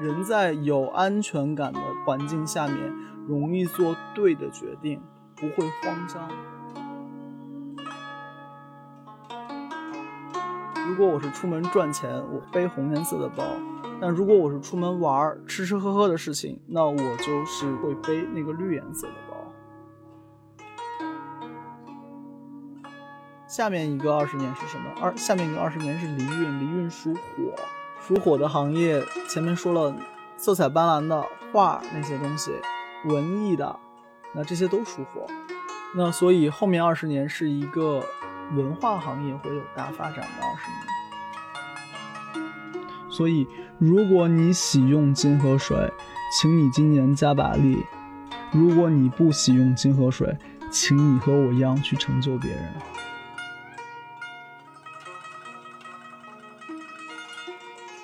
人在有安全感的环境下面，容易做对的决定，不会慌张。如果我是出门赚钱，我背红颜色的包；但如果我是出门玩、吃吃喝喝的事情，那我就是会背那个绿颜色的包。下面一个二十年是什么？二下面一个二十年是离运，离运属火，属火的行业前面说了，色彩斑斓的画那些东西，文艺的，那这些都属火，那所以后面二十年是一个文化行业会有大发展的二十年。所以如果你喜用金和水，请你今年加把力；如果你不喜用金和水，请你和我一样去成就别人。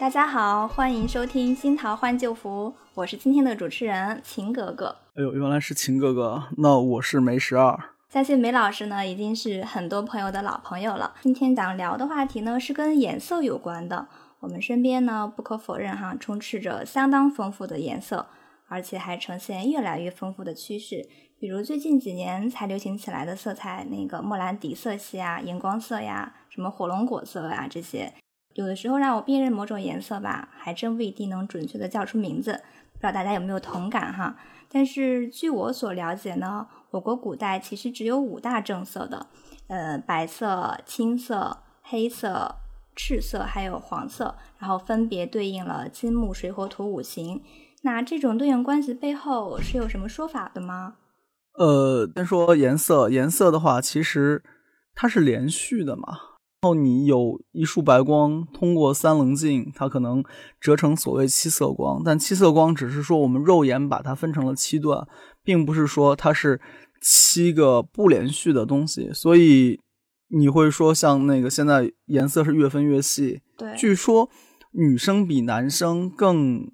大家好，欢迎收听《新桃换旧符》，我是今天的主持人秦格格。哎呦，原来是秦格格，那我是梅十二。相信梅老师呢，已经是很多朋友的老朋友了。今天想聊的话题呢，是跟颜色有关的。我们身边呢，不可否认哈，充斥着相当丰富的颜色，而且还呈现越来越丰富的趋势。比如最近几年才流行起来的色彩，那个莫兰迪色系啊、荧光色呀、什么火龙果色呀这些。有的时候让我辨认某种颜色吧，还真不一定能准确的叫出名字，不知道大家有没有同感哈？但是据我所了解呢，我国古代其实只有五大正色的，呃，白色、青色、黑色、赤色，还有黄色，然后分别对应了金木水火土五行。那这种对应关系背后是有什么说法的吗？呃，先说颜色，颜色的话，其实它是连续的嘛。然后你有一束白光通过三棱镜，它可能折成所谓七色光，但七色光只是说我们肉眼把它分成了七段，并不是说它是七个不连续的东西。所以你会说像那个现在颜色是越分越细，对，据说女生比男生更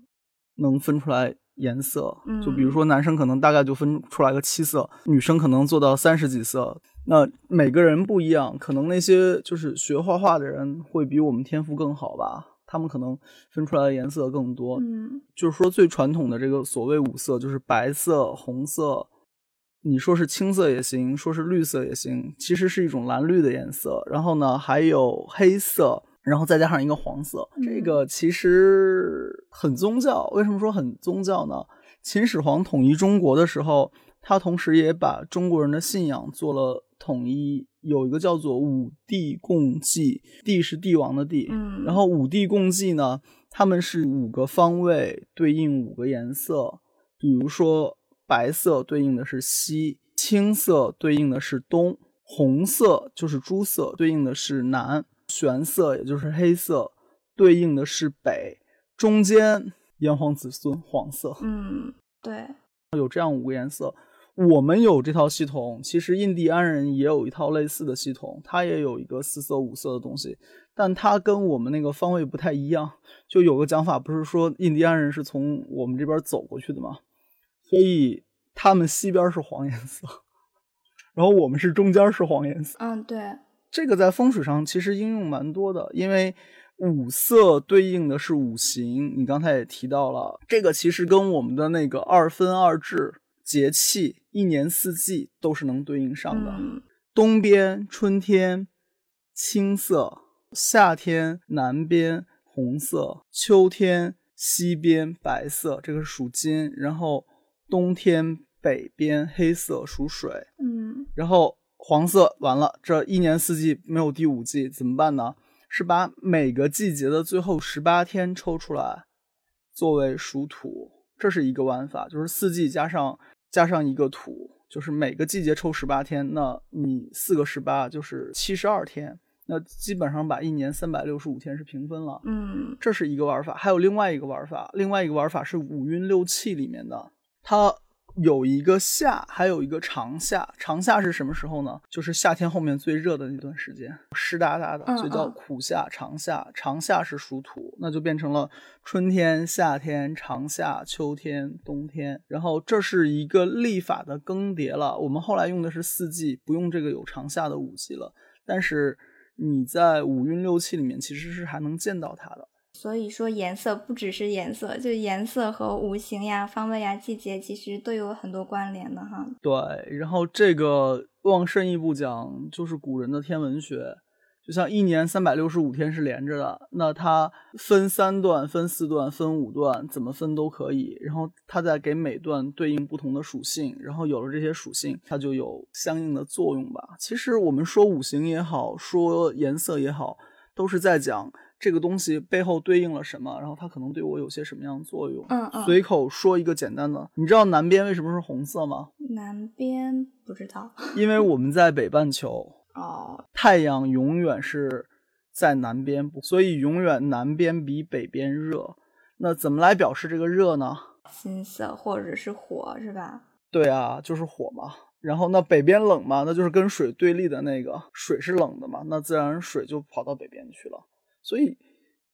能分出来颜色，就比如说男生可能大概就分出来个七色，女生可能做到三十几色。那每个人不一样，可能那些就是学画画的人会比我们天赋更好吧？他们可能分出来的颜色更多。嗯，就是说最传统的这个所谓五色，就是白色、红色，你说是青色也行，说是绿色也行，其实是一种蓝绿的颜色。然后呢，还有黑色，然后再加上一个黄色，这个其实很宗教。为什么说很宗教呢？秦始皇统一中国的时候，他同时也把中国人的信仰做了。统一有一个叫做五帝共济，帝是帝王的帝，嗯，然后五帝共济呢，他们是五个方位对应五个颜色，比如说白色对应的是西，青色对应的是东，红色就是朱色对应的是南，玄色也就是黑色对应的是北，中间炎黄子孙黄色，嗯，对，有这样五个颜色。我们有这套系统，其实印第安人也有一套类似的系统，它也有一个四色五色的东西，但它跟我们那个方位不太一样。就有个讲法，不是说印第安人是从我们这边走过去的吗？所以他们西边是黄颜色，然后我们是中间是黄颜色。嗯，对，这个在风水上其实应用蛮多的，因为五色对应的是五行，你刚才也提到了，这个其实跟我们的那个二分二至。节气一年四季都是能对应上的。东边春天青色，夏天南边红色，秋天西边白色，这个是属金。然后冬天北边黑色属水。嗯，然后黄色完了，这一年四季没有第五季怎么办呢？是把每个季节的最后十八天抽出来作为属土，这是一个玩法，就是四季加上。加上一个土，就是每个季节抽十八天，那你四个十八就是七十二天，那基本上把一年三百六十五天是平分了。嗯，这是一个玩法，还有另外一个玩法，另外一个玩法是五运六气里面的，它。有一个夏，还有一个长夏。长夏是什么时候呢？就是夏天后面最热的那段时间，湿哒哒的，所以叫苦夏、长夏。长夏是属土，那就变成了春天、夏天、长夏、秋天、冬天。然后这是一个历法的更迭了。我们后来用的是四季，不用这个有长夏的五季了。但是你在五运六气里面其实是还能见到它的。所以说颜色不只是颜色，就颜色和五行呀、方位呀、季节其实都有很多关联的哈。对，然后这个往深一步讲，就是古人的天文学。就像一年三百六十五天是连着的，那它分三段、分四段、分五段，怎么分都可以。然后它再给每段对应不同的属性，然后有了这些属性，它就有相应的作用吧。其实我们说五行也好，说颜色也好，都是在讲这个东西背后对应了什么，然后它可能对我有些什么样的作用。嗯嗯。随口说一个简单的，你知道南边为什么是红色吗？南边不知道。因为我们在北半球。哦，太阳永远是在南边，所以永远南边比北边热。那怎么来表示这个热呢？金色或者是火，是吧？对啊，就是火嘛。然后那北边冷嘛，那就是跟水对立的那个水是冷的嘛，那自然水就跑到北边去了。所以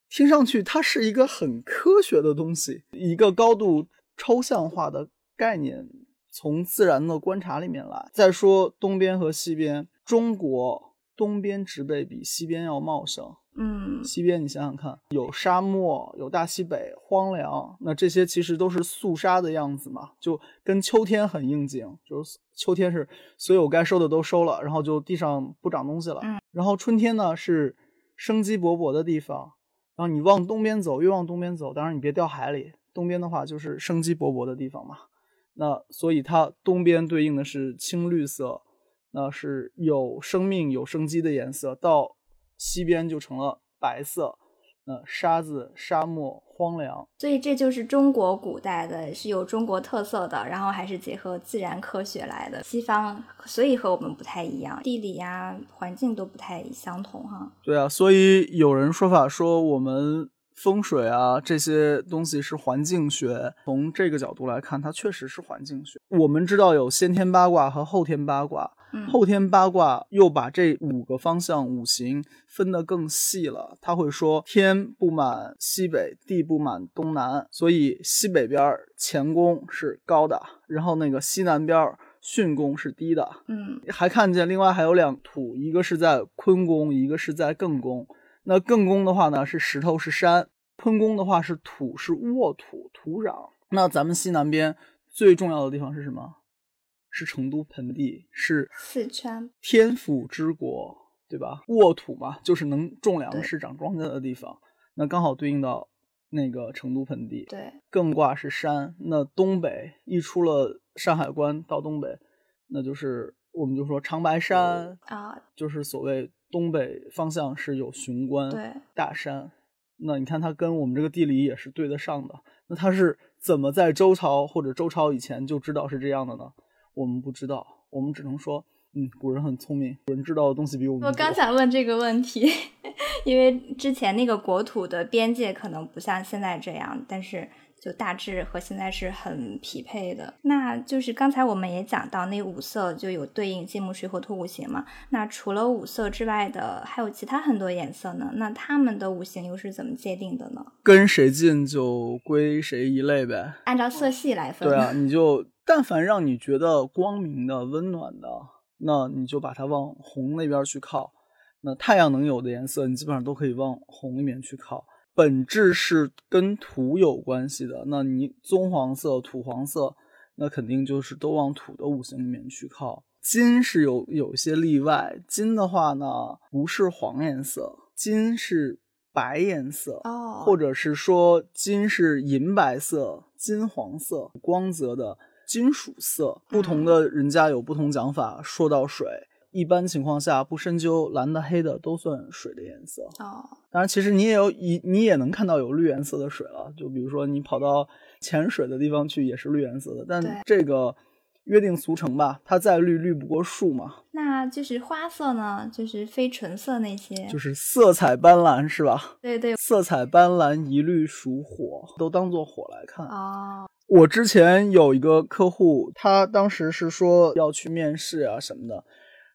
听上去它是一个很科学的东西，一个高度抽象化的概念，从自然的观察里面来。再说东边和西边。中国东边植被比西边要茂盛，嗯，西边你想想看，有沙漠，有大西北，荒凉，那这些其实都是肃杀的样子嘛，就跟秋天很应景，就是秋天是所有该收的都收了，然后就地上不长东西了，嗯，然后春天呢是生机勃勃的地方，然后你往东边走，越往东边走，当然你别掉海里，东边的话就是生机勃勃的地方嘛，那所以它东边对应的是青绿色。那是有生命、有生机的颜色，到西边就成了白色。那沙子、沙漠、荒凉，所以这就是中国古代的，是有中国特色的，然后还是结合自然科学来的。西方所以和我们不太一样，地理呀、环境都不太相同哈。对啊，所以有人说法说我们。风水啊，这些东西是环境学。从这个角度来看，它确实是环境学。我们知道有先天八卦和后天八卦，后天八卦又把这五个方向五行分得更细了。他会说天不满西北，地不满东南，所以西北边乾宫是高的，然后那个西南边巽宫是低的。嗯，还看见另外还有两土，一个是在坤宫，一个是在艮宫。那艮宫的话呢，是石头是山；坤宫的话是土是沃土土壤。那咱们西南边最重要的地方是什么？是成都盆地，是四川天府之国，对吧？沃土嘛，就是能种粮食、长庄稼的地方。那刚好对应到那个成都盆地。对，艮卦是山。那东北一出了山海关到东北，那就是我们就说长白山啊，就是所谓。东北方向是有雄关对大山，那你看它跟我们这个地理也是对得上的。那它是怎么在周朝或者周朝以前就知道是这样的呢？我们不知道，我们只能说，嗯，古人很聪明，古人知道的东西比我们多。我刚想问这个问题，因为之前那个国土的边界可能不像现在这样，但是。就大致和现在是很匹配的，那就是刚才我们也讲到那五色就有对应金木水火土五行嘛。那除了五色之外的，还有其他很多颜色呢。那他们的五行又是怎么界定的呢？跟谁近就归谁一类呗，按照色系来分。对啊，你就但凡让你觉得光明的、温暖的，那你就把它往红那边去靠。那太阳能有的颜色，你基本上都可以往红里面去靠。本质是跟土有关系的，那你棕黄色、土黄色，那肯定就是都往土的五行里面去靠。金是有有些例外，金的话呢不是黄颜色，金是白颜色哦，或者是说金是银白色、金黄色，光泽的金属色。不同的人家有不同讲法。说到水。一般情况下，不深究蓝的、黑的都算水的颜色。哦，当然，其实你也有一，你也能看到有绿颜色的水了。就比如说，你跑到潜水的地方去，也是绿颜色的。但这个约定俗成吧，它再绿绿不过树嘛。那就是花色呢，就是非纯色那些，就是色彩斑斓，是吧？对对，色彩斑斓一律属火，都当做火来看。哦，我之前有一个客户，他当时是说要去面试啊什么的。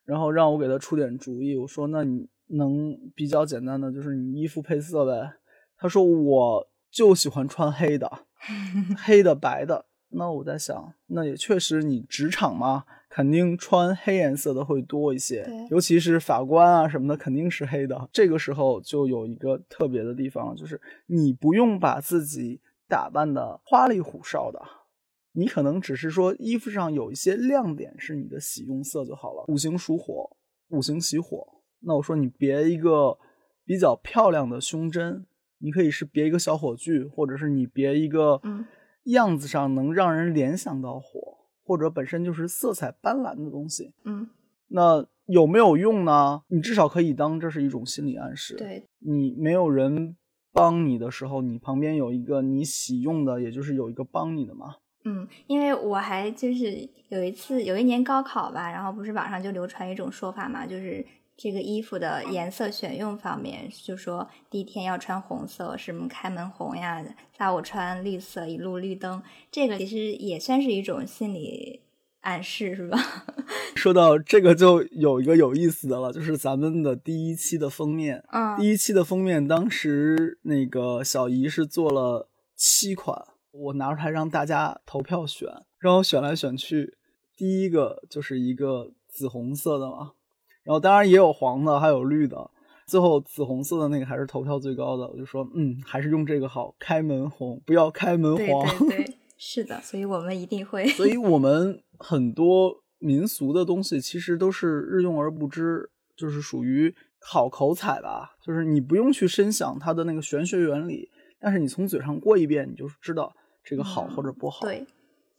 然后让我给他出点主意，我说那你能比较简单的就是你衣服配色呗。他说我就喜欢穿黑的，黑的白的。那我在想，那也确实你职场嘛，肯定穿黑颜色的会多一些，尤其是法官啊什么的，肯定是黑的。这个时候就有一个特别的地方，就是你不用把自己打扮的花里胡哨的，你可能只是说衣服上有一些亮点是你的喜用色就好了。五行属火，五行喜火，那我说你别一个比较漂亮的胸针，你可以是别一个小火炬，或者是你别一个嗯样子上能让人联想到火，或者本身就是色彩斑斓的东西。嗯，那有没有用呢？你至少可以当这是一种心理暗示。对，你没有人帮你的时候，你旁边有一个你喜用的，也就是有一个帮你的嘛。嗯，因为我还就是有一次有一年高考吧，然后不是网上就流传一种说法嘛，就是这个衣服的颜色选用方面，就说第一天要穿红色，什么开门红呀，下午穿绿色，一路绿灯，这个其实也算是一种心理暗示，是吧？说到这个，就有一个有意思的了，就是咱们的第一期的封面。嗯，第一期的封面，当时那个小姨是做了七款，我拿出来让大家投票选，然后选来选去，第一个就是一个紫红色的嘛，然后当然也有黄的，还有绿的，最后紫红色的那个还是投票最高的，我就说，嗯，还是用这个好，开门红，不要开门对黄。对对，是的，所以我们一定会。所以我们很多民俗的东西其实都是日用而不知，就是属于好口彩吧，就是你不用去深想它的那个玄学原理，但是你从嘴上过一遍，你就知道这个好或者不好。对，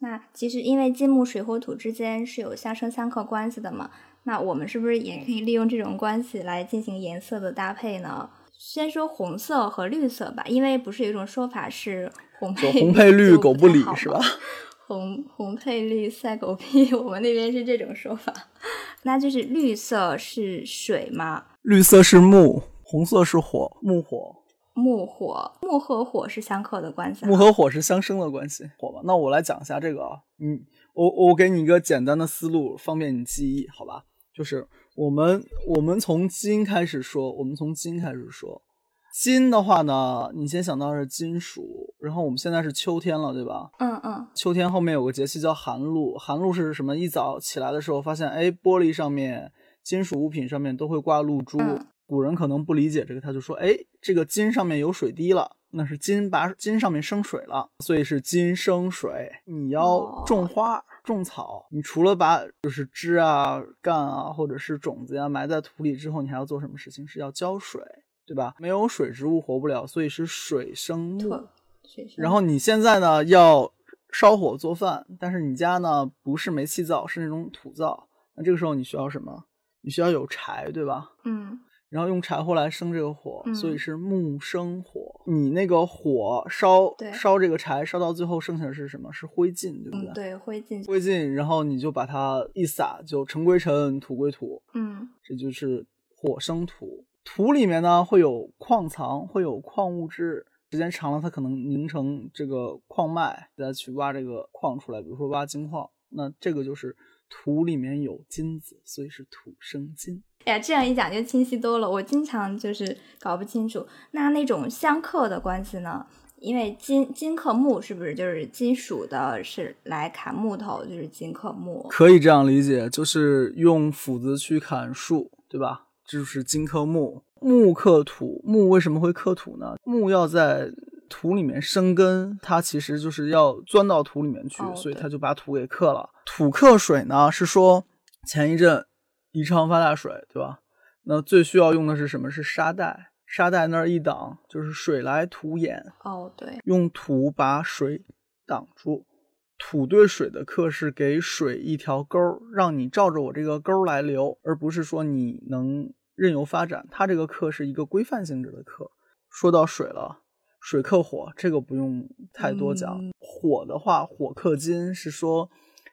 那其实因为金木水火土之间是有相生相克关系的嘛，那我们是不是也可以利用这种关系来进行颜色的搭配呢？先说红色和绿色吧，因为不是有一种说法是红配红配绿，狗不理是吧嘛？红红配绿赛狗屁，我们那边是这种说法。那就是绿色是水吗，绿色是木，红色是火，木火，木火木和火是相克的关系啊。木和火是相生的关系，火吧？那我来讲一下这个啊，嗯，我我给你一个简单的思路，方便你记忆，好吧？就是我们我们从金开始说，我们从金开始说，金的话呢，你先想到是金属，然后我们现在是秋天了，对吧？嗯嗯秋天后面有个节气叫寒露，寒露是什么？一早起来的时候发现，哎，玻璃上面、金属物品上面都会挂露珠。嗯古人可能不理解这个，他就说，哎，这个金上面有水滴了，那是金把金上面生水了，所以是金生水。你要哦种花、种草，你除了把就是枝啊、干啊，或者是种子呀、埋在土里之后，你还要做什么事情？是要浇水，对吧？没有水，植物活不了，所以是水生木。然后你现在呢要烧火做饭，但是你家呢不是煤气灶，是那种土灶，那这个时候你需要什么？你需要有柴，对吧？嗯然后用柴火来生这个火，嗯所以是木生火。你那个火烧烧这个柴，烧到最后剩下的是什么？是灰烬，对不嗯，对灰烬，灰烬，然后你就把它一撒，就尘归尘，土归土，嗯这就是火生土。土里面呢会有矿藏，会有矿物质，时间长了它可能凝成这个矿脉，再去挖这个矿出来，比如说挖金矿，那这个就是土里面有金子，所以是土生金。哎呀，这样一讲就清晰多了。我经常就是搞不清楚，那那种相克的关系呢？因为金金克木，是不是就是金属的是来砍木头，就是金克木？可以这样理解，就是用斧子去砍树，对吧？这就是金克木，木克土。木为什么会克土呢？木要在土里面生根，它其实就是要钻到土里面去，哦所以它就把土给克了。土克水呢，是说前一阵宜昌发大水，对吧？那最需要用的是什么？是沙袋。沙袋那儿一挡，就是水来土掩，哦，对，用土把水挡住。土对水的克是给水一条沟儿，让你照着我这个沟儿来流，而不是说你能任由发展。它这个课是一个规范性质的课。说到水了，水克火，这个不用太多讲。嗯火的话，火克金是说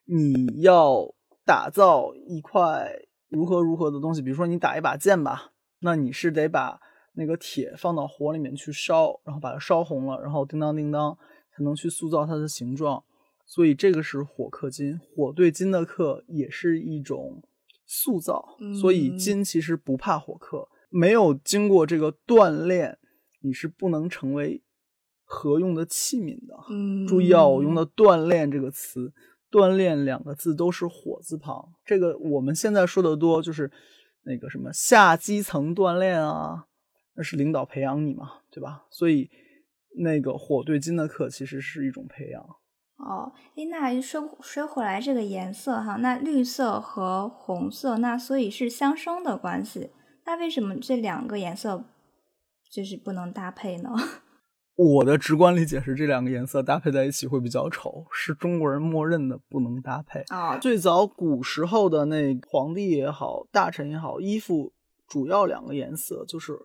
你要打造一块如何如何的东西，比如说你打一把剑吧，那你是得把那个铁放到火里面去烧，然后把它烧红了，然后叮当叮当才能去塑造它的形状。所以这个是火克金，火对金的克也是一种塑造，所以嗯金其实不怕火克，没有经过这个锻炼，你是不能成为合用的器皿的。嗯，注意啊，我用的“锻炼”这个词，“锻炼两个字都是火字旁。这个我们现在说的多，就是那个什么下基层锻炼啊，那是领导培养你嘛，对吧？所以那个火对金的克其实是一种培养。哦，诶，那说说回来这个颜色哈，那绿色和红色，那所以是相生的关系。那为什么这两个颜色就是不能搭配呢？我的直观理解是，这两个颜色搭配在一起会比较丑，是中国人默认的不能搭配。啊，最早古时候的那皇帝也好，大臣也好，衣服主要两个颜色就是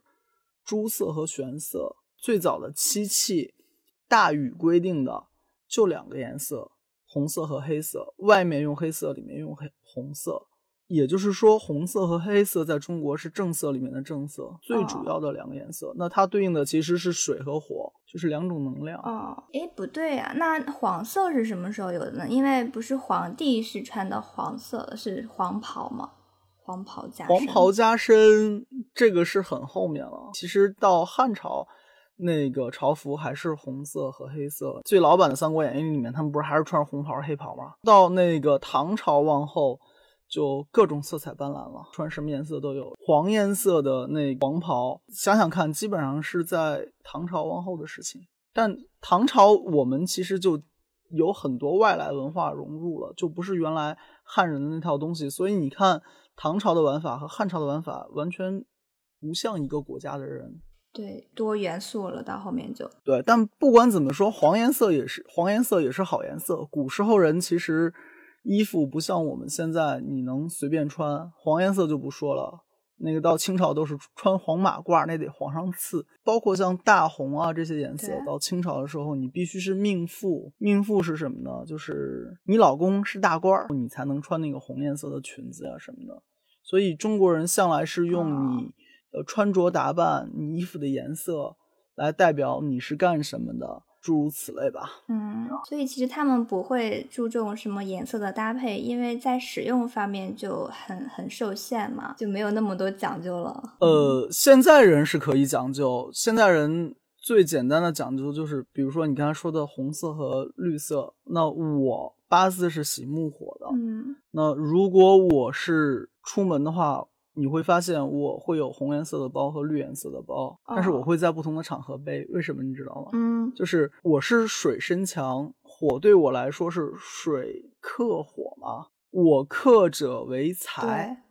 朱色和玄色。最早的漆器大禹规定的就两个颜色，红色和黑色，外面用黑色，里面用黑红色。也就是说，红色和黑色在中国是正色里面的正色，最主要的两个颜色。那它对应的其实是水和火，就是两种能量。哦，哎，不对呀，那黄色是什么时候有的呢？因为不是皇帝是穿的黄色，是黄袍吗？黄袍加黄袍加身，这个是很后面了。其实到汉朝，那个朝服还是红色和黑色。最老版的《三国演义》里面，他们不是还是穿红袍黑袍吗？到那个唐朝往后。就各种色彩斑斓了，穿什么颜色都有。黄颜色的那黄袍，想想看，基本上是在唐朝往后的事情。但唐朝我们其实就有很多外来文化融入了，就不是原来汉人的那套东西。所以你看，唐朝的玩法和汉朝的玩法完全不像一个国家的人。对，多元素了，到后面就对。但不管怎么说，黄颜色也是黄颜色也是好颜色。古时候人其实。衣服不像我们现在，你能随便穿。黄颜色就不说了，那个到清朝都是穿黄马褂，那得皇上赐。包括像大红啊这些颜色，到清朝的时候，你必须是命妇。命妇是什么呢？就是你老公是大官，你才能穿那个红颜色的裙子呀什么的。所以中国人向来是用你的穿着打扮、你衣服的颜色来代表你是干什么的。诸如此类吧，嗯，所以其实他们不会注重什么颜色的搭配，因为在使用方面就很很受限嘛，就没有那么多讲究了。呃，现在人是可以讲究，现在人最简单的讲究就是，比如说你刚才说的红色和绿色，那我八字是喜木火的，嗯，那如果我是出门的话。你会发现我会有红颜色的包和绿颜色的包，但是我会在不同的场合背。为什么你知道吗？嗯，就是我是水身强，火对我来说是水克火嘛，我克者为财，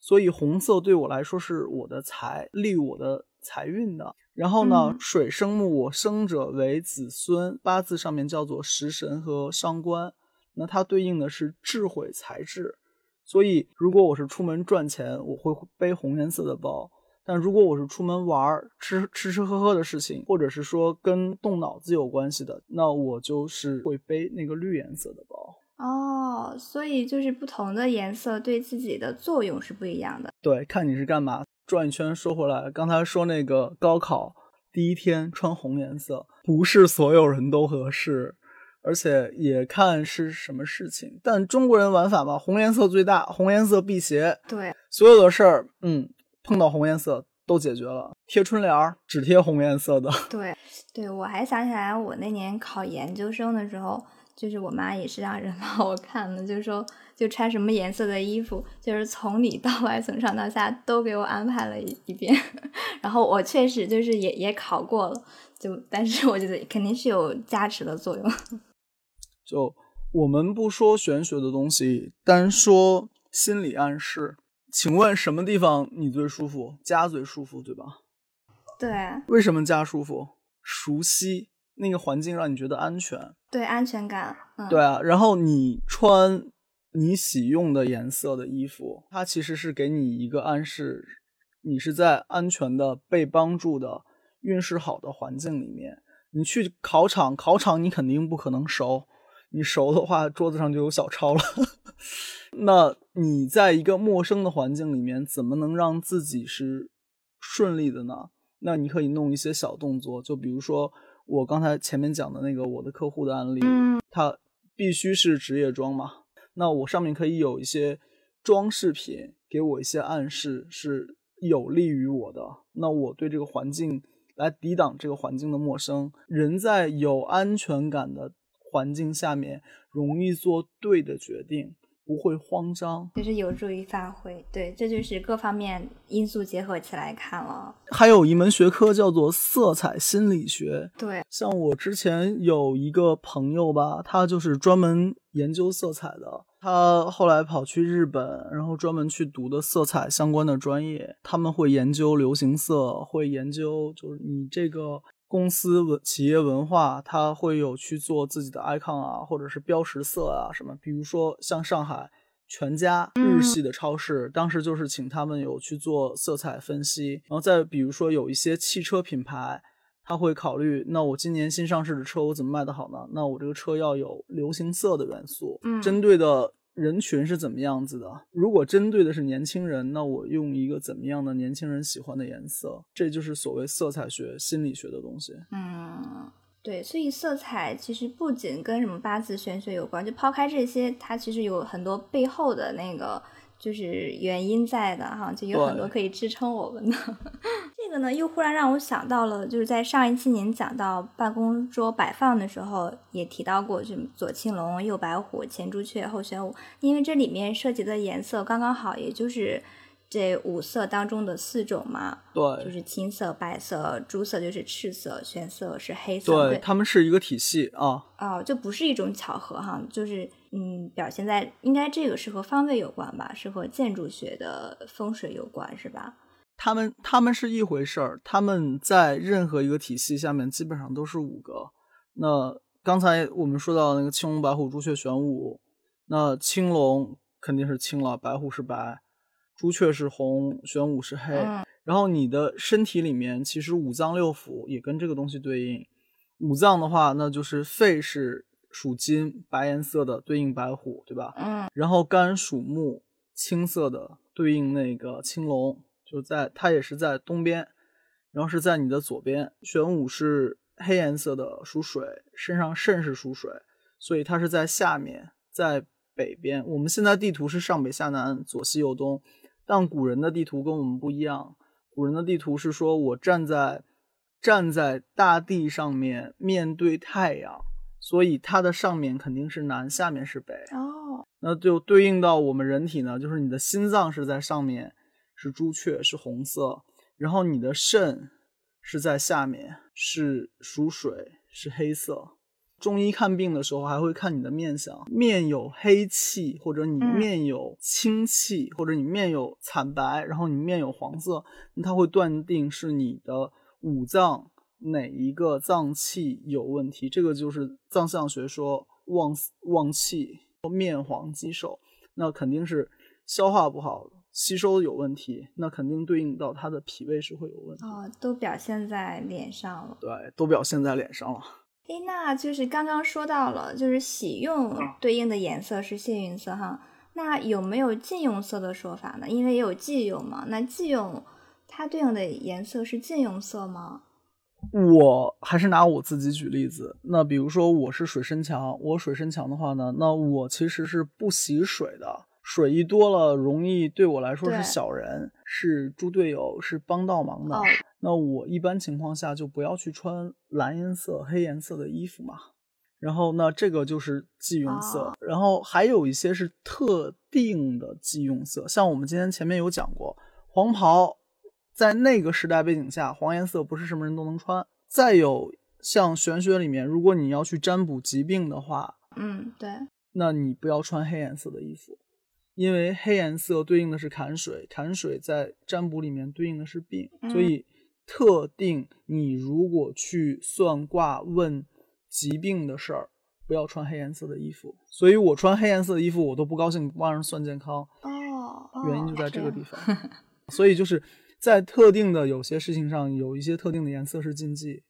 所以红色对我来说是我的财，利我的财运的。然后呢，水生木，我生者为子孙，八字上面叫做食神和伤官，那它对应的是智慧才智。所以，如果我是出门赚钱，我会背红颜色的包；但如果我是出门玩儿、吃吃吃喝喝的事情，或者是说跟动脑子有关系的，那我就是会背那个绿颜色的包。哦，所以就是不同的颜色对自己的作用是不一样的。对，看你是干嘛。转一圈说回来，刚才说那个高考第一天穿红颜色，不是所有人都合适。而且也看是什么事情，但中国人玩法嘛，红颜色最大，红颜色辟邪。对，所有的事儿，嗯，碰到红颜色都解决了。贴春联儿只贴红颜色的。对，对我还想起来，我那年考研究生的时候，就是我妈也是让人帮 我看的，就是说就穿什么颜色的衣服，就是从里到外，从上到下都给我安排了一一遍。然后我确实就是也也考过了，就但是我觉得肯定是有加持的作用。就我们不说玄学的东西，单说心理暗示。请问什么地方你最舒服？家最舒服，对吧？对。为什么家舒服？熟悉那个环境，让你觉得安全。对，安全感。嗯。对啊，然后你穿你喜用的颜色的衣服，它其实是给你一个暗示，你是在安全的、被帮助的、运势好的环境里面。你去考场，考场你肯定不可能熟。你熟的话，桌子上就有小抄了。那你在一个陌生的环境里面，怎么能让自己是顺利的呢？那你可以弄一些小动作，就比如说我刚才前面讲的那个我的客户的案例，他必须是职业装嘛。那我上面可以有一些装饰品，给我一些暗示，是有利于我的。那我对这个环境来抵挡这个环境的陌生，人在有安全感的。环境下面容易做对的决定，不会慌张，就是有助于发挥。对，这就是各方面因素结合起来看了。还有一门学科叫做色彩心理学。对，像我之前有一个朋友吧，他就是专门研究色彩的。他后来跑去日本，然后专门去读的色彩相关的专业。他们会研究流行色，会研究就是你这个公司文企业文化，它会有去做自己的 icon 啊，或者是标识色啊什么。比如说像上海全家日系的超市，当时就是请他们有去做色彩分析。然后再比如说有一些汽车品牌，他会考虑，那我今年新上市的车我怎么卖得好呢？那我这个车要有流行色的元素，嗯针对的人群是怎么样子的？如果针对的是年轻人，那我用一个怎么样的年轻人喜欢的颜色？这就是所谓色彩学、心理学的东西。嗯，对，所以色彩其实不仅跟什么八字玄学有关，就抛开这些，它其实有很多背后的那个就是原因在的哈，就有很多可以支撑我们的。这个呢，又忽然让我想到了，就是在上一期您讲到办公桌摆放的时候，也提到过，就左青龙、右白虎、前朱雀、后玄武，因为这里面涉及的颜色刚刚好，也就是这五色当中的四种嘛。对就，是青色、白色、朱色就是赤色，玄色是黑色。对，他们是一个体系啊。哦，这不是一种巧合哈，就是嗯，表现在应该这个是和方位有关吧，是和建筑学的风水有关是吧？他们他们是一回事儿，他们在任何一个体系下面基本上都是五个。那刚才我们说到那个青龙、白虎、朱雀、玄武，那青龙肯定是青了，白虎是白，朱雀是红，玄武是黑。嗯然后你的身体里面其实五脏六腑也跟这个东西对应。五脏的话，那就是肺是属金，白颜色的对应白虎，对吧？嗯然后肝属木，青色的对应那个青龙，就在它也是在东边，然后是在你的左边。玄武是黑颜色的，属水，身上肾是属水，所以它是在下面，在北边。我们现在地图是上北下南，左西右东，但古人的地图跟我们不一样。古人的地图是说我站在站在大地上面，面对太阳，所以它的上面肯定是南，下面是北。哦那就对应到我们人体呢，就是你的心脏是在上面，是朱雀，是红色，然后你的肾是在下面，是属水，是黑色。中医看病的时候还会看你的面相，面有黑气，或者你嗯面有青气，或者你面有惨白，然后你面有黄色，那它会断定是你的五脏哪一个脏器有问题。这个就是藏象学说旺旺气，面黄肌瘦，那肯定是消化不好，吸收有问题，那肯定对应到他的脾胃是会有问题。哦，都表现在脸上了。对，都表现在脸上了。诶，那就是刚刚说到了，就是喜用对应的颜色是幸运色哈。那有没有禁用色的说法呢？因为也有忌用嘛。那忌用它对应的颜色是禁用色吗？我还是拿我自己举例子，那比如说我是水深强，我水深强的话呢，那我其实是不喜水的，水一多了容易对我来说是小人，是猪队友，是帮倒忙的。哦那我一般情况下就不要去穿蓝颜色、黑颜色的衣服嘛。然后那这个就是忌用色，哦然后还有一些是特定的忌用色，像我们今天前面有讲过，黄袍在那个时代背景下，黄颜色不是什么人都能穿。再有像玄学里面，如果你要去占卜疾病的话，嗯，对，那你不要穿黑颜色的衣服，因为黑颜色对应的是坎水，坎水在占卜里面对应的是病，所嗯以特定你如果去算卦问疾病的事儿，不要穿黑颜色的衣服。所以我穿黑颜色的衣服，我都不高兴帮人算健康，哦，原因就哦在这个地。方。所以就是在特定的有些事情上，有一些特定的颜色是禁忌，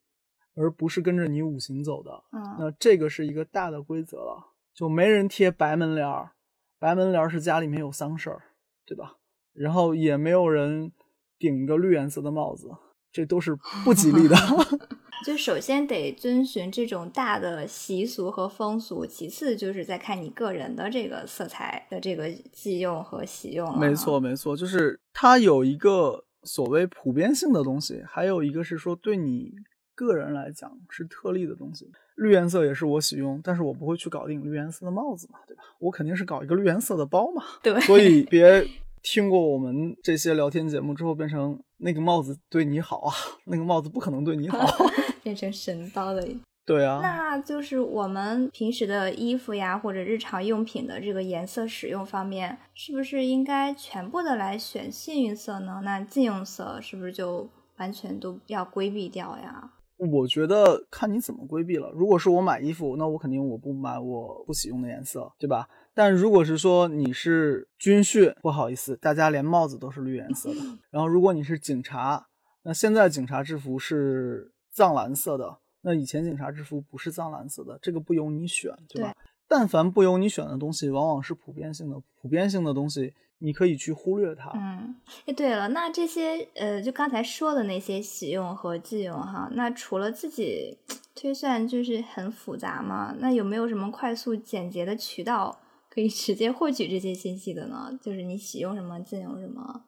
而不是跟着你五行走的。嗯，那这个是一个大的规则了，就没人贴白门帘儿，白门帘儿是家里面有丧事儿，对吧？然后也没有人顶一个绿颜色的帽子，这都是不吉利的。就首先得遵循这种大的习俗和风俗，其次就是在看你个人的这个色彩的这个忌用和喜用了。没错，，没错，就是它有一个所谓普遍性的东西，还有一个是说对你个人来讲是特例的东西。绿颜色也是我喜用，但是我不会去搞定绿颜色的帽子嘛，对吧？我肯定是搞一个绿颜色的包嘛。对，所以别听过我们这些聊天节目之后变成那个帽子对你好啊，那个帽子不可能对你好，变成神叨了。对啊，那就是我们平时的衣服呀，或者日常用品的这个颜色使用方面，是不是应该全部的来选幸运色呢？那禁用色是不是就完全都要规避掉呀？我觉得看你怎么规避了。如果是我买衣服，那我肯定我不买我不喜用的颜色，对吧？但如果是说你是军训，不好意思，大家连帽子都是绿颜色的。然后如果你是警察，那现在警察制服是藏蓝色的。那以前警察制服不是藏蓝色的，这个不由你选，对吧？但凡不由你选的东西，往往是普遍性的。普遍性的东西，你可以去忽略它。嗯，哎，对了，那这些呃，就刚才说的那些喜用和忌用哈，那除了自己推算，就是很复杂嘛？那有没有什么快速简洁的渠道可以直接获取这些信息的呢？就是你喜用什么，禁用什么？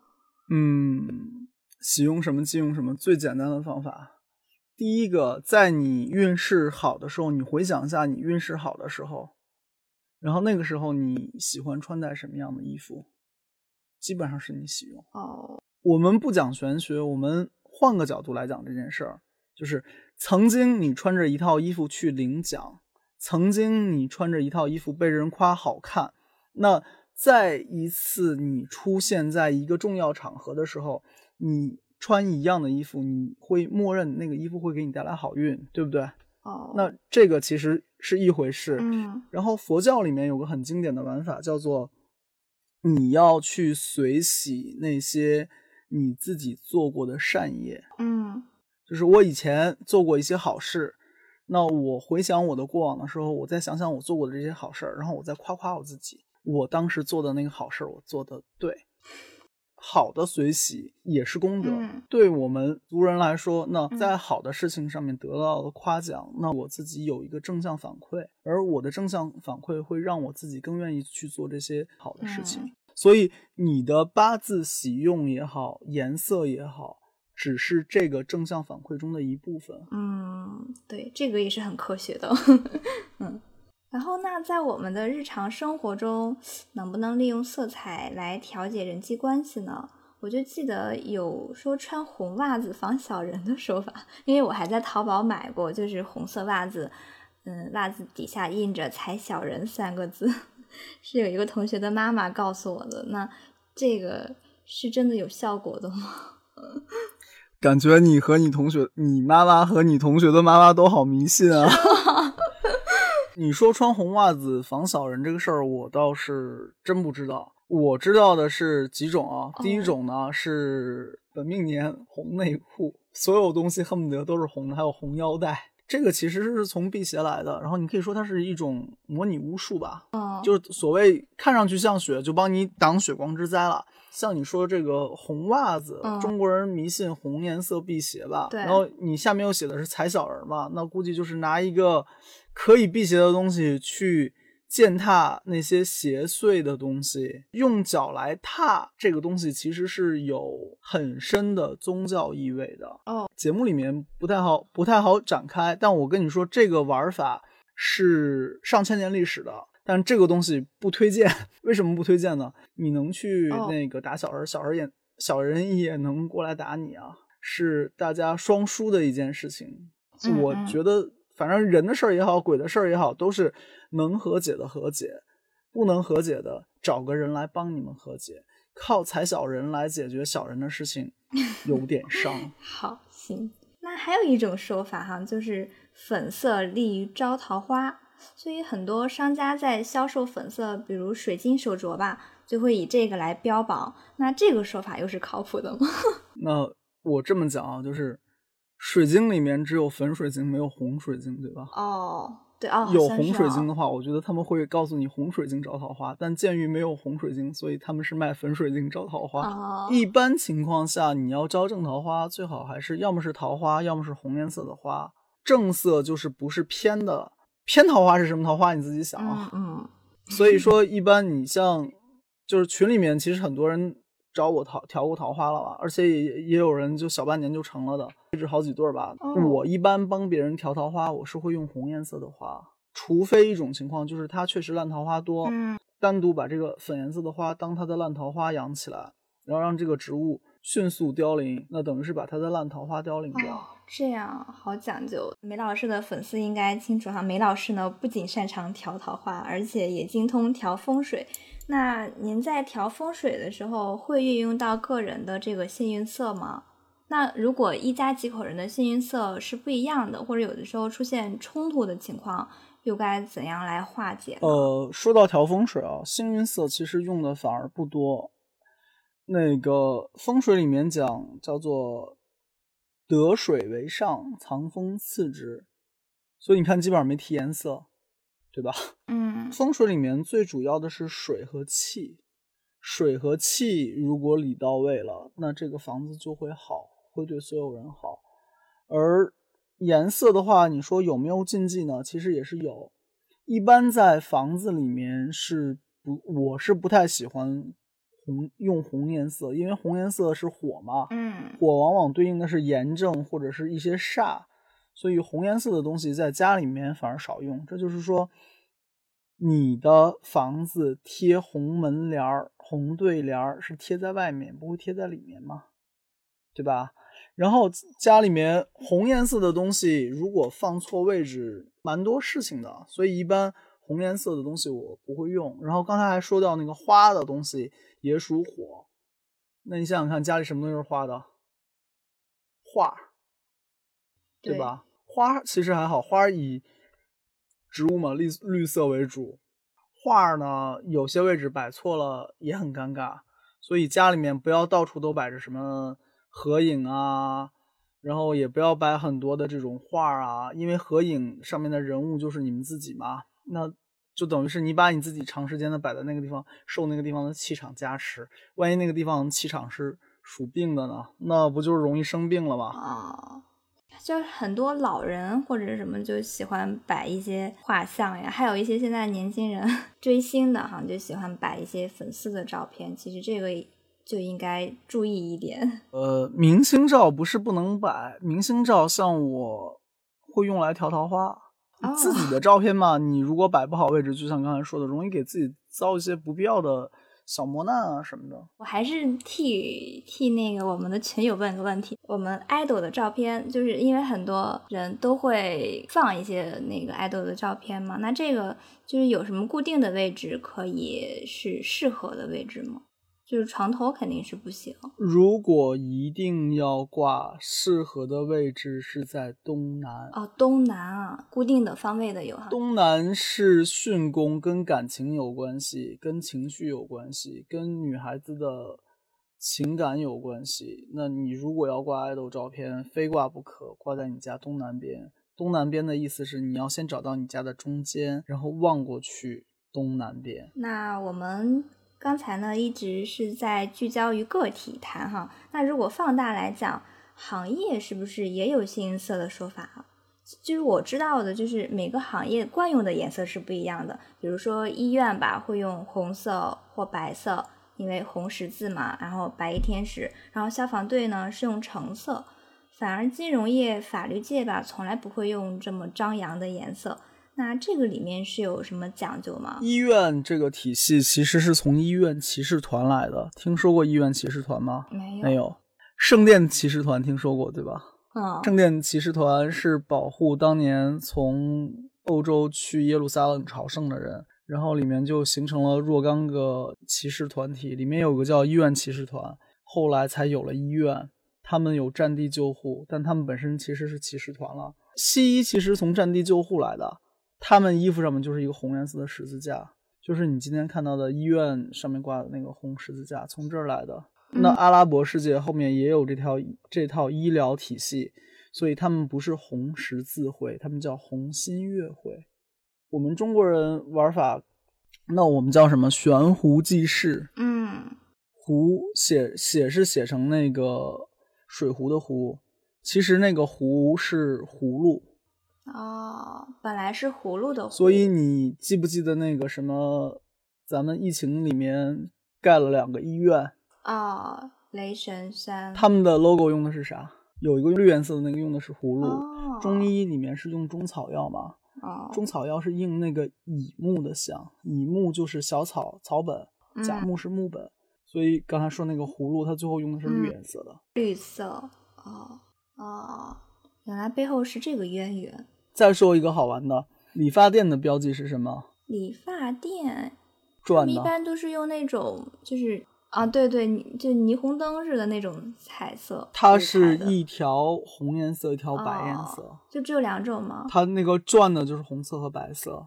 嗯，喜用什么，禁用什么，最简单的方法。第一个，在你运势好的时候，你回想一下你运势好的时候，然后那个时候你喜欢穿戴什么样的衣服，基本上是你喜用。哦，我们不讲玄学，我们换个角度来讲这件事儿，就是曾经你穿着一套衣服去领奖，曾经你穿着一套衣服被人夸好看，那再一次你出现在一个重要场合的时候，你。穿一样的衣服，你会默认那个衣服会给你带来好运，对不对？哦，那这个其实是一回事。嗯，然后佛教里面有个很经典的玩法，叫做你要去随喜那些你自己做过的善业。嗯，就是我以前做过一些好事，那我回想我的过往的时候，我再想想我做过的这些好事儿，然后我再夸夸我自己，我当时做的那个好事儿，我做的对。好的随喜也是功德，对我们族人来说，那在好的事情上面得到的夸奖，那我自己有一个正向反馈，而我的正向反馈会让我自己更愿意去做这些好的事情。所以你的八字喜用也好，颜色也好，只是这个正向反馈中的一部分。嗯，对，这个也是很科学的。嗯。然后，那在我们的日常生活中，能不能利用色彩来调节人际关系呢？我就记得有说穿红袜子防小人的说法，因为我还在淘宝买过，就是红色袜子，嗯，袜子底下印着“踩小人”三个字，是有一个同学的妈妈告诉我的。那这个是真的有效果的吗？感觉你和你同学，你妈妈和你同学的妈妈都好迷信啊。你说穿红袜子防小人这个事儿，我倒是真不知道。我知道的是几种啊。第一种呢是本命年红内裤，所有东西恨不得都是红的，还有红腰带。这个其实是从辟邪来的，然后你可以说它是一种模拟巫术吧。嗯，就是所谓看上去像血，就帮你挡血光之灾了。像你说这个红袜子，中国人迷信红颜色辟邪吧。对。然后你下面又写的是踩小人嘛，那估计就是拿一个。可以辟邪的东西，去践踏那些邪祟的东西，用脚来踏这个东西，其实是有很深的宗教意味的。哦，节目里面不太好，不太好展开。但我跟你说，这个玩法是上千年历史的，但这个东西不推荐。为什么不推荐呢？你能去那个打小人，小人也小人也能过来打你啊，是大家双输的一件事情。我觉得。反正人的事儿也好，鬼的事儿也好，都是能和解的和解，不能和解的找个人来帮你们和解。靠踩小人来解决小人的事情，有点伤。好，行。那还有一种说法哈，就是粉色利于招桃花，所以很多商家在销售粉色，比如水晶手镯吧，就会以这个来标榜。那这个说法又是靠谱的吗？那我这么讲啊，就是。水晶里面只有粉水晶，没有红水晶，对吧？哦，对哦。有红水晶的话，我觉得他们会告诉你红水晶招桃花。但鉴于没有红水晶，所以他们是卖粉水晶招桃花。哦。一般情况下，你要招正桃花，最好还是要么是桃花，要么是红颜色的花。正色就是不是偏的，偏桃花是什么桃花？你自己想啊。嗯。所以说，一般你像就是群里面，其实很多人。找我桃调过桃花了吧，而且也也有人就小半年就成了的，不止好几对儿吧。哦我一般帮别人调桃花，我是会用红颜色的花，除非一种情况就是它确实烂桃花多，嗯单独把这个粉颜色的花当它的烂桃花养起来，然后让这个植物迅速凋零，那等于是把它的烂桃花凋零掉。哦，这样好讲究。梅老师的粉丝应该清楚哈，梅老师呢不仅擅长调桃花，而且也精通调风水。那您在调风水的时候，会运用到个人的这个幸运色吗？那如果一家几口人的幸运色是不一样的，或者有的时候出现冲突的情况，又该怎样来化解？呃，说到调风水啊，幸运色其实用的反而不多。那个风水里面讲叫做“得水为上，藏风次之”，所以你看基本上没提颜色，对吧？嗯风水里面最主要的是水和气，水和气如果理到位了，那这个房子就会好，会对所有人好。而颜色的话，你说有没有禁忌呢？其实也是有。一般在房子里面是不，我是不太喜欢红用红颜色，因为红颜色是火嘛，嗯火往往对应的是炎症或者是一些煞，所以红颜色的东西在家里面反而少用。这就是说，你的房子贴红门帘儿、红对联儿是贴在外面，不会贴在里面吗？对吧？然后家里面红颜色的东西如果放错位置，蛮多事情的，所以一般红颜色的东西我不会用。然后刚才还说到那个花的东西也属火，那你想想看，家里什么东西是花的？画，对对吧？花其实还好，花以植物嘛绿绿色为主，画儿呢有些位置摆错了也很尴尬，所以家里面不要到处都摆着什么合影啊，然后也不要摆很多的这种画儿啊，因为合影上面的人物就是你们自己嘛，那就等于是你把你自己长时间的摆在那个地方，受那个地方的气场加持，万一那个地方气场是属病的呢，那不就是容易生病了吗？哦，就很多老人或者什么就喜欢摆一些画像呀，还有一些现在年轻人 追星的哈，就喜欢摆一些粉丝的照片。其实这个就应该注意一点。呃，明星照不是不能摆，明星照像我会用来调桃花。哦自己的照片嘛，你如果摆不好位置，就像刚才说的，容易给自己造一些不必要的小磨难啊什么的。我还是替替那个我们的群友问个问题：我们爱豆的照片，就是因为很多人都会放一些那个爱豆的照片嘛，那这个就是有什么固定的位置可以是适合的位置吗？就是床头肯定是不行。如果一定要挂，适合的位置是在东南。哦，东南啊，固定的方位的有哈。东南是巽宫，跟感情有关系，跟情绪有关系，跟女孩子的情感有关系。那你如果要挂爱豆照片，非挂不可，挂在你家东南边。东南边的意思是你要先找到你家的中间，然后望过去东南边。那我们刚才呢一直是在聚焦于个体谈哈，那如果放大来讲，行业是不是也有幸运色的说法啊？就是我知道的，就是每个行业惯用的颜色是不一样的。比如说医院吧，会用红色或白色，因为红十字嘛，然后白衣天使。然后消防队呢是用橙色，反而金融业、法律界吧，从来不会用这么张扬的颜色。那这个里面是有什么讲究吗？医院这个体系其实是从医院骑士团来的，听说过医院骑士团吗？没有，没有。圣殿骑士团听说过对吧？嗯，圣殿骑士团是保护当年从欧洲去耶路撒冷朝圣的人，然后里面就形成了若干个骑士团体，里面有个叫医院骑士团，后来才有了医院。他们有战地救护，但他们本身其实是骑士团了。西医其实从战地救护来的，他们衣服上面就是一个红颜色的十字架，就是你今天看到的医院上面挂的那个红十字架，从这儿来的。那阿拉伯世界后面也有这条这套医疗体系，所以他们不是红十字会，他们叫红新月会。我们中国人玩法，那我们叫什么？悬壶济世。嗯，壶写写是写成那个水壶的壶，其实那个壶是葫芦。哦，本来是葫芦的葫，所以你记不记得那个什么，咱们疫情里面盖了两个医院？哦，雷神山，他们的 logo 用的是啥？有一个绿颜色的那个用的是葫芦。哦中医里面是用中草药嘛？哦，中草药是应那个乙木的象，乙木就是小草草本，甲嗯木是木本，所以刚才说那个葫芦，它最后用的是绿嗯颜色的。绿色，哦哦，原来背后是这个渊源。再说一个好玩的，理发店的标记是什么？理发店，转的。们一般都是用那种，就是啊，对对，你就霓虹灯似的那种彩色。它是一条红颜色，一条白颜哦色。就只有两种吗？它那个转的就是红色和白色。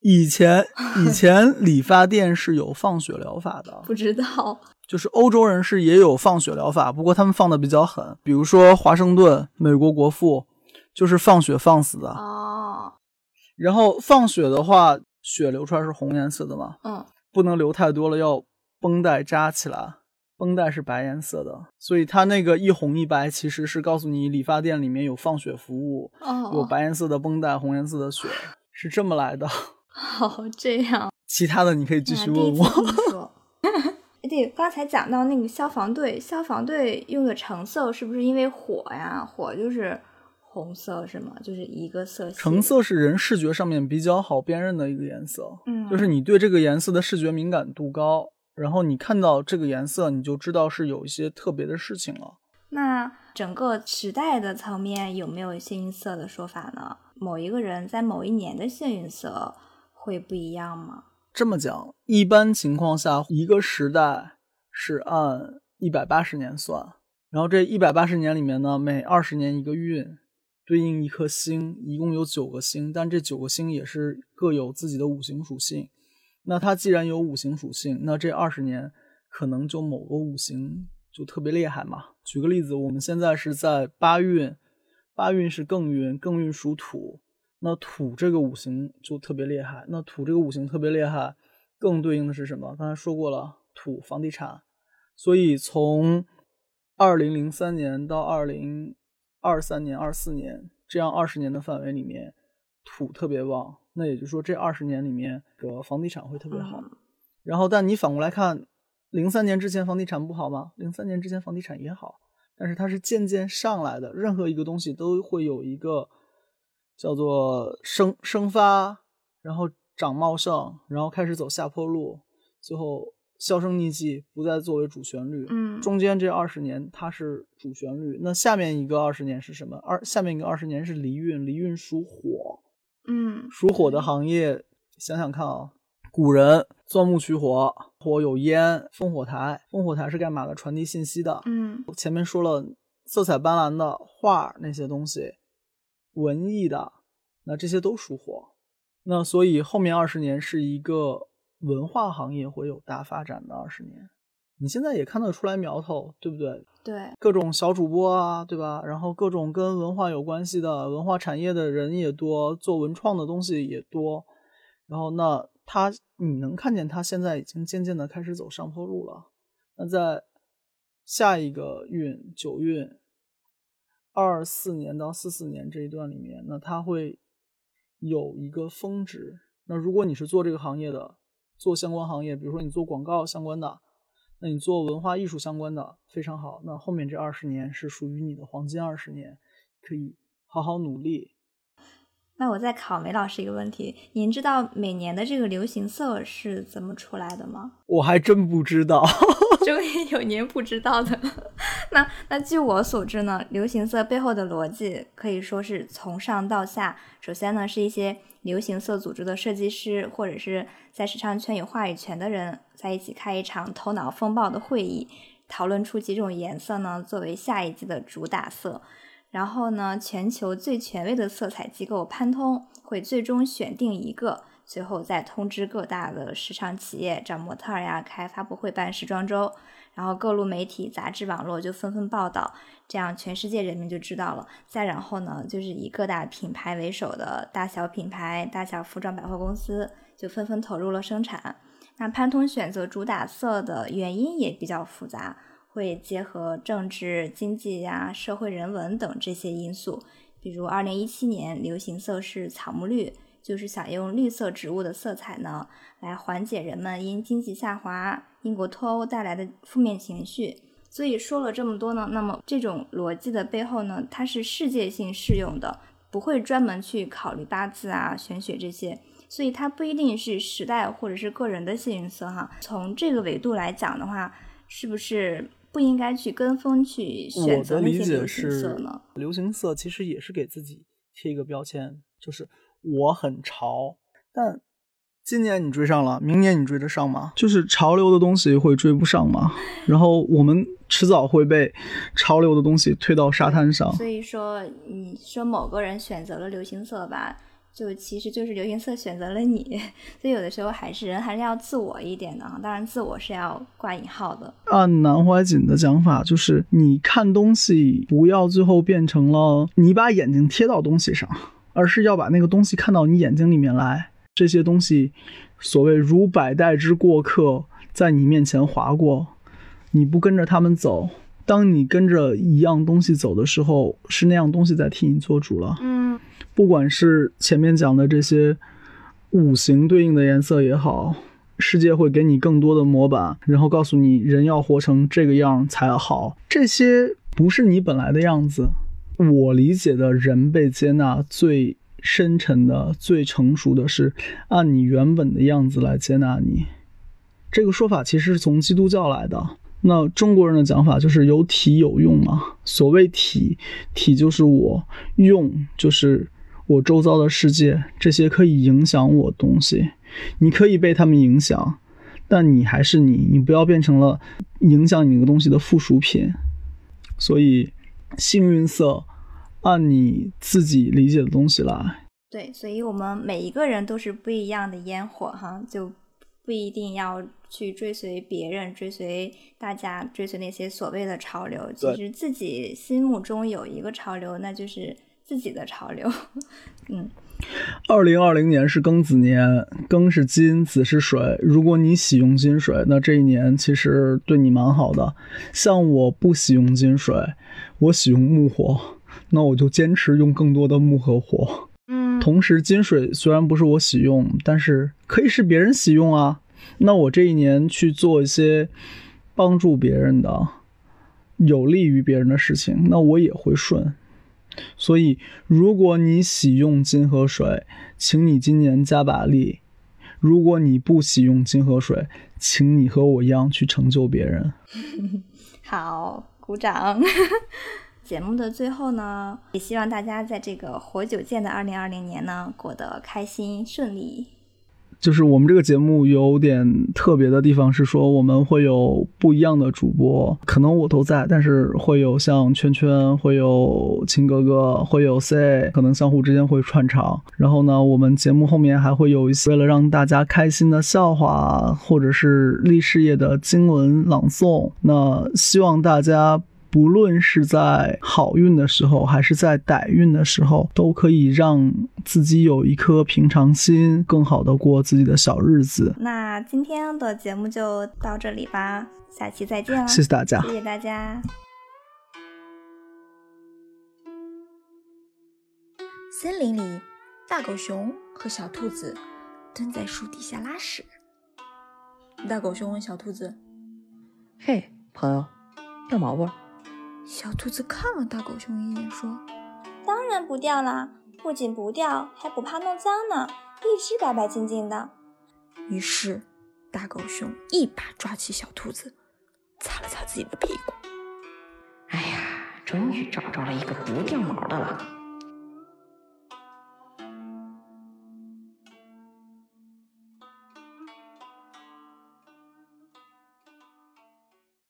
以前 以前理发店是有放血疗法的，不知道。就是欧洲人是也有放血疗法，不过他们放的比较狠。比如说华盛顿，美国国父就是放血放死的。哦，然后放血的话，血流出来是红颜色的嘛，嗯，不能流太多了，要绷带扎起来。绷带是白颜色的，所以它那个一红一白其实是告诉你理发店里面有放血服务，哦，有白颜色的绷带，红颜色的血，是这么来的。哦这样。其他的你可以继续问我。对，刚才讲到那个消防队，消防队用的橙色是不是因为火呀？火就是红色是吗？就是一个色系。橙色是人视觉上面比较好辨认的一个颜色，嗯，就是你对这个颜色的视觉敏感度高，然后你看到这个颜色，你就知道是有一些特别的事情了。那整个时代的层面有没有幸运色的说法呢？某一个人在某一年的幸运色会不一样吗？这么讲，一般情况下，一个时代是按一百八十年算，然后这一百八十年里面呢，每二十年一个运，对应一颗星，一共有九个星，但这九个星也是各有自己的五行属性。那它既然有五行属性，那这二十年可能就某个五行就特别厉害嘛。举个例子，我们现在是在八运，八运是艮运，艮运属土，那土这个五行就特别厉害。那土这个五行特别厉害，更对应的是什么？刚才说过了，土房地产。所以从二零零三年到二零二三年、二四年这样二十年的范围里面，土特别旺。那也就是说，这二十年里面的房地产会特别好。嗯然后，但你反过来看，零三年之前房地产不好吗？零三年之前房地产也好，但是它是渐渐上来的。任何一个东西都会有一个叫做生生发，然后长茂盛，然后开始走下坡路，最后销声匿迹，不再作为主旋律。嗯中间这二十年它是主旋律，那下面一个二十年是什么？二下面一个二十年是离运，离运属火，嗯，属火的行业，想想看啊，古人钻木取火，火有烟，烽火台，烽火台是干嘛的？传递信息的。嗯前面说了，色彩斑斓的画那些东西，文艺的，那这些都属火。那所以后面二十年是一个文化行业会有大发展的二十年。你现在也看得出来苗头，对不对？对，各种小主播啊，对吧？然后各种跟文化有关系的文化产业的人也多，做文创的东西也多。然后那他，你能看见他现在已经渐渐的开始走上坡路了。那在下一个运九运，二四年到四四年这一段里面，那它会有一个峰值。那如果你是做这个行业的，做相关行业，比如说你做广告相关的，那你做文化艺术相关的非常好。那后面这二十年是属于你的黄金二十年，可以好好努力。那我再考梅老师一个问题：您知道每年的这个流行色是怎么出来的吗？我还真不知道。终于有您不知道的。那那据我所知呢，流行色背后的逻辑可以说是从上到下。首先呢，是一些流行色组织的设计师，或者是在时尚圈有话语权的人，在一起开一场头脑风暴的会议，讨论出几种颜色呢作为下一季的主打色。然后呢，全球最权威的色彩机构潘通会最终选定一个，最后再通知各大的时尚企业找模特儿呀，开发布会、办时装周，然后各路媒体、杂志、网络就纷纷报道，这样全世界人民就知道了。再然后呢，就是以各大品牌为首的大小品牌、大小服装百货公司就纷纷投入了生产。那潘通选择主打色的原因也比较复杂。会结合政治、经济呀、社会人文等这些因素，比如二零一七年流行色是草木绿，就是想用绿色植物的色彩呢，来缓解人们因经济下滑、英国脱欧带来的负面情绪。所以说了这么多呢，那么这种逻辑的背后呢，它是世界性适用的，不会专门去考虑八字啊、玄学这些，所以它不一定是时代或者是个人的幸运色哈。从这个维度来讲的话，是不是不应该去跟风去选择那些流行色呢？流行色其实也是给自己贴一个标签，就是我很潮，但今年你追上了，明年你追得上吗？就是潮流的东西会追不上吗？然后我们迟早会被潮流的东西推到沙滩上。所以说，你说某个人选择了流行色吧，就其实就是流行色选择了你。所以有的时候还是人还是要自我一点的啊，当然自我是要挂引号的。按南怀瑾的讲法，就是你看东西不要最后变成了你把眼睛贴到东西上，而是要把那个东西看到你眼睛里面来。这些东西，所谓如百代之过客，在你面前划过，你不跟着他们走，当你跟着一样东西走的时候，是那样东西在替你做主了。嗯，不管是前面讲的这些五行对应的颜色也好，世界会给你更多的模板，然后告诉你人要活成这个样才好。这些不是你本来的样子。我理解的人被接纳最。深沉的、最成熟的是按你原本的样子来接纳你。这个说法其实是从基督教来的。那中国人的讲法就是有体有用嘛。所谓体，体就是我；用就是我周遭的世界，这些可以影响我东西。你可以被他们影响，但你还是你，你不要变成了影响你那个东西的附属品。所以，幸运色。按你自己理解的东西来。对，所以我们每一个人都是不一样的烟火哈，就不一定要去追随别人，追随大家，追随那些所谓的潮流。其实自己心目中有一个潮流，那就是自己的潮流。嗯，二零二零年是庚子年，庚是金，子是水。如果你喜用金水，那这一年其实对你蛮好的。像我不喜用金水，我喜用木火。那我就坚持用更多的木和火，嗯，同时金水虽然不是我喜用，但是可以是别人喜用啊。那我这一年去做一些帮助别人的、有利于别人的事情，那我也会顺。所以，如果你喜用金和水，请你今年加把力；如果你不喜用金和水，请你和我一样去成就别人。好，鼓掌。节目的最后呢，也希望大家在这个活久见的二零二零年呢，过得开心顺利。就是我们这个节目有点特别的地方是说，我们会有不一样的主播，可能我都在，但是会有像圈圈，会有秦哥哥，会有 C，可能相互之间会串场。然后呢，我们节目后面还会有一些为了让大家开心的笑话，或者是立事业的经文朗诵。那希望大家。不论是在好运的时候，还是在歹运的时候，都可以让自己有一颗平常心，更好的过自己的小日子。那今天的节目就到这里吧，下期再见了，谢谢大家，谢谢大家。森林里，大狗熊和小兔子蹲在树底下拉屎。大狗熊问小兔子：“嘿，朋友，掉毛不？”小兔子看了大狗熊一眼，说：“当然不掉啦，不仅不掉，还不怕弄脏呢，一直白白净净的。”于是，大狗熊一把抓起小兔子，擦了擦自己的屁股。哎呀，终于找着了一个不掉毛的了。